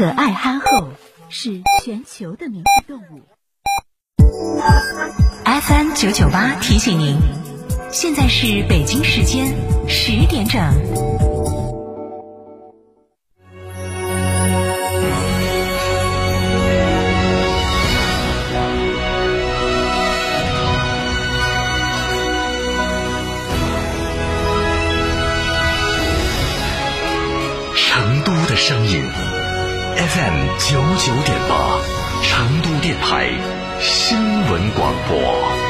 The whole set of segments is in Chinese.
可爱憨厚是全球的明星动物。FM 九九八提醒您，现在是北京时间十点整。声音 FM 九九点八，成都电台新闻广播。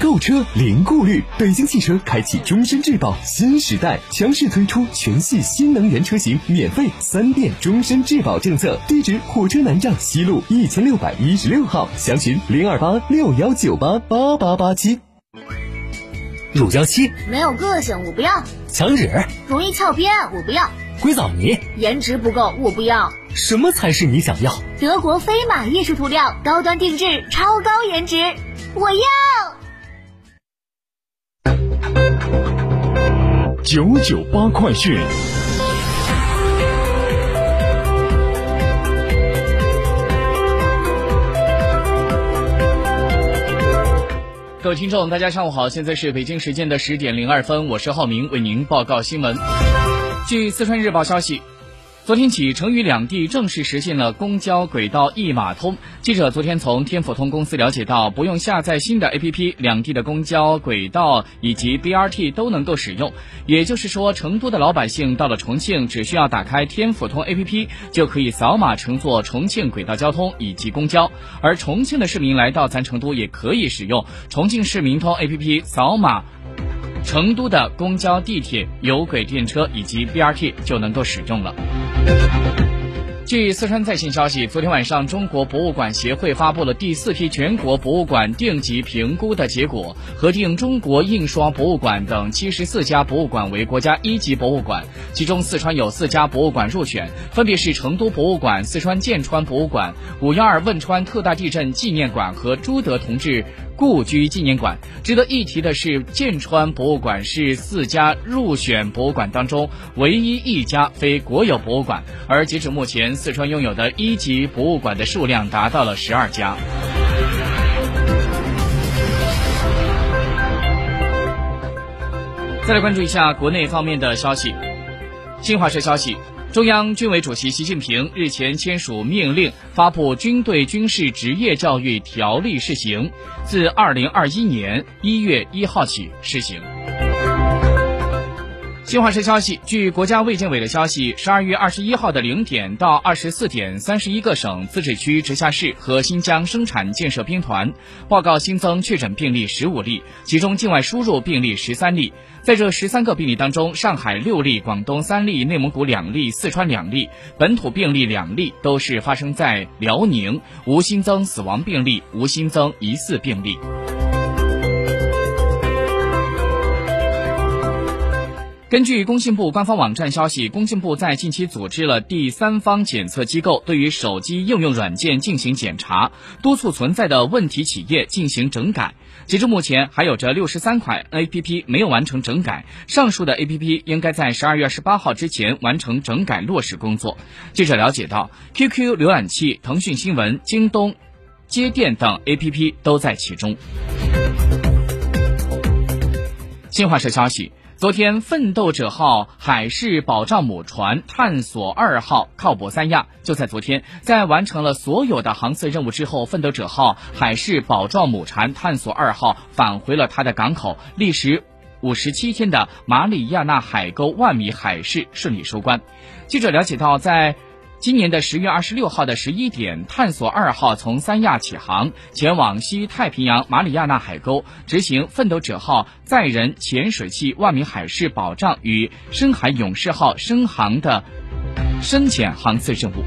购车零顾虑，北京汽车开启终身质保新时代，强势推出全系新能源车型免费三电终身质保政策。地址：火车南站西路一千六百一十六号，详询零二八六幺九八八八八七。乳胶漆没有个性，我不要；墙纸容易翘边，我不要；硅藻泥颜值不够，我不要。什么才是你想要？德国飞马艺术涂料，高端定制，超高颜值，我要。九九八快讯，各位听众，大家上午好，现在是北京时间的十点零二分，我是浩明，为您报告新闻。据四川日报消息。昨天起，成渝两地正式实现了公交轨道一码通。记者昨天从天府通公司了解到，不用下载新的 APP，两地的公交轨道以及 BRT 都能够使用。也就是说，成都的老百姓到了重庆，只需要打开天府通 APP，就可以扫码乘坐重庆轨道交通以及公交；而重庆的市民来到咱成都，也可以使用重庆市民通 APP 扫码。成都的公交、地铁、有轨电车以及 BRT 就能够使用了。据四川在线消息，昨天晚上，中国博物馆协会发布了第四批全国博物馆定级评估的结果，核定中国印刷博物馆等七十四家博物馆为国家一级博物馆，其中四川有四家博物馆入选，分别是成都博物馆、四川剑川博物馆、五幺二汶川特大地震纪念馆和朱德同志。故居纪念馆。值得一提的是，剑川博物馆是四家入选博物馆当中唯一一家非国有博物馆，而截止目前，四川拥有的一级博物馆的数量达到了十二家。再来关注一下国内方面的消息，新华社消息。中央军委主席习近平日前签署命令，发布《军队军事职业教育条例》试行，自二零二一年一月一号起施行。新华社消息，据国家卫健委的消息，十二月二十一号的零点到二十四点，三十一个省、自治区、直辖市和新疆生产建设兵团报告新增确诊病例十五例，其中境外输入病例十三例。在这十三个病例当中，上海六例，广东三例，内蒙古两例，四川两例，本土病例两例，都是发生在辽宁，无新增死亡病例，无新增疑似病例。根据工信部官方网站消息，工信部在近期组织了第三方检测机构对于手机应用软件进行检查，督促存在的问题企业进行整改。截至目前，还有着六十三款 APP 没有完成整改，上述的 APP 应该在十二月十八号之前完成整改落实工作。记者了解到，QQ 浏览器、腾讯新闻、京东接电等 APP 都在其中。新华社消息。昨天，奋斗者号海事保障母船探索二号靠泊三亚。就在昨天，在完成了所有的航次任务之后，奋斗者号海事保障母船探索二号返回了它的港口，历时五十七天的马里亚纳海沟万米海试顺利收官。记者了解到，在今年的十月二十六号的十一点，探索二号从三亚起航，前往西太平洋马里亚纳海沟，执行奋斗者号载人潜水器万米海事保障与深海勇士号深航的深潜航次任务。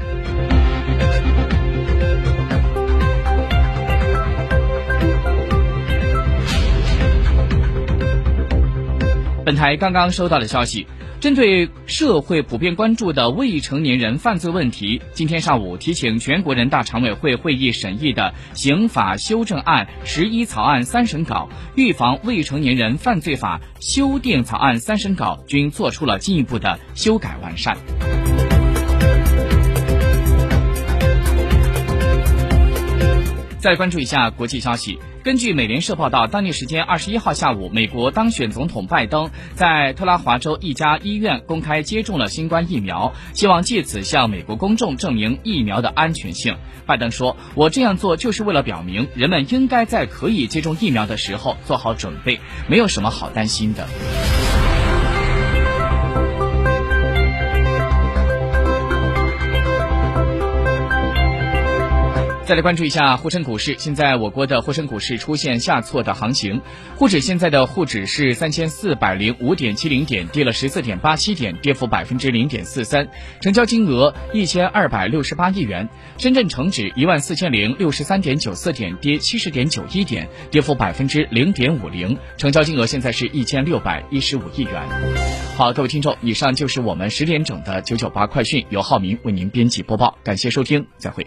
本台刚刚收到的消息。针对社会普遍关注的未成年人犯罪问题，今天上午提请全国人大常委会会议审议的刑法修正案十一草案三审稿、预防未成年人犯罪法修订草案三审稿均作出了进一步的修改完善。再关注一下国际消息。根据美联社报道，当地时间二十一号下午，美国当选总统拜登在特拉华州一家医院公开接种了新冠疫苗，希望借此向美国公众证明疫苗的安全性。拜登说：“我这样做就是为了表明，人们应该在可以接种疫苗的时候做好准备，没有什么好担心的。”再来关注一下沪深股市，现在我国的沪深股市出现下挫的行情，沪指现在的沪指是三千四百零五点七零点，跌了十四点八七点，跌幅百分之零点四三，成交金额一千二百六十八亿元。深圳成指一万四千零六十三点九四点，跌七十点九一点，跌幅百分之零点五零，成交金额现在是一千六百一十五亿元。好，各位听众，以上就是我们十点整的九九八快讯，由浩明为您编辑播报，感谢收听，再会。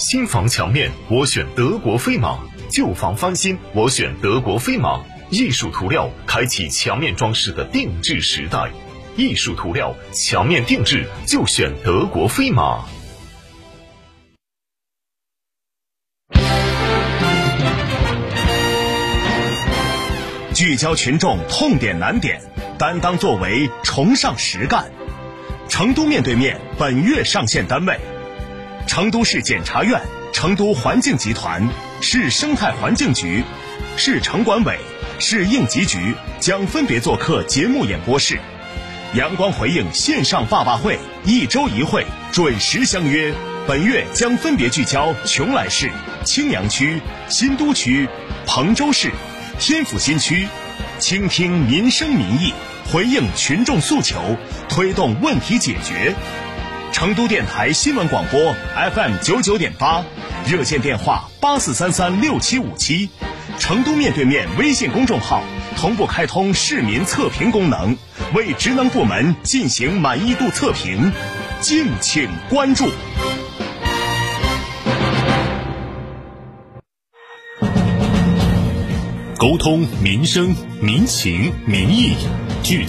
新房墙面，我选德国飞马；旧房翻新，我选德国飞马。艺术涂料开启墙面装饰的定制时代，艺术涂料墙面定制就选德国飞马。聚焦群众痛点难点，担当作为，崇尚实干。成都面对面本月上线单位。成都市检察院、成都环境集团、市生态环境局、市城管委、市应急局将分别做客节目演播室。阳光回应线上爸爸会一周一会，准时相约。本月将分别聚焦邛崃市、青羊区、新都区、彭州市、天府新区，倾听民生民意，回应群众诉求，推动问题解决。成都电台新闻广播 FM 九九点八，热线电话八四三三六七五七，成都面对面微信公众号同步开通市民测评功能，为职能部门进行满意度测评，敬请关注。沟通民生民情民意，聚焦。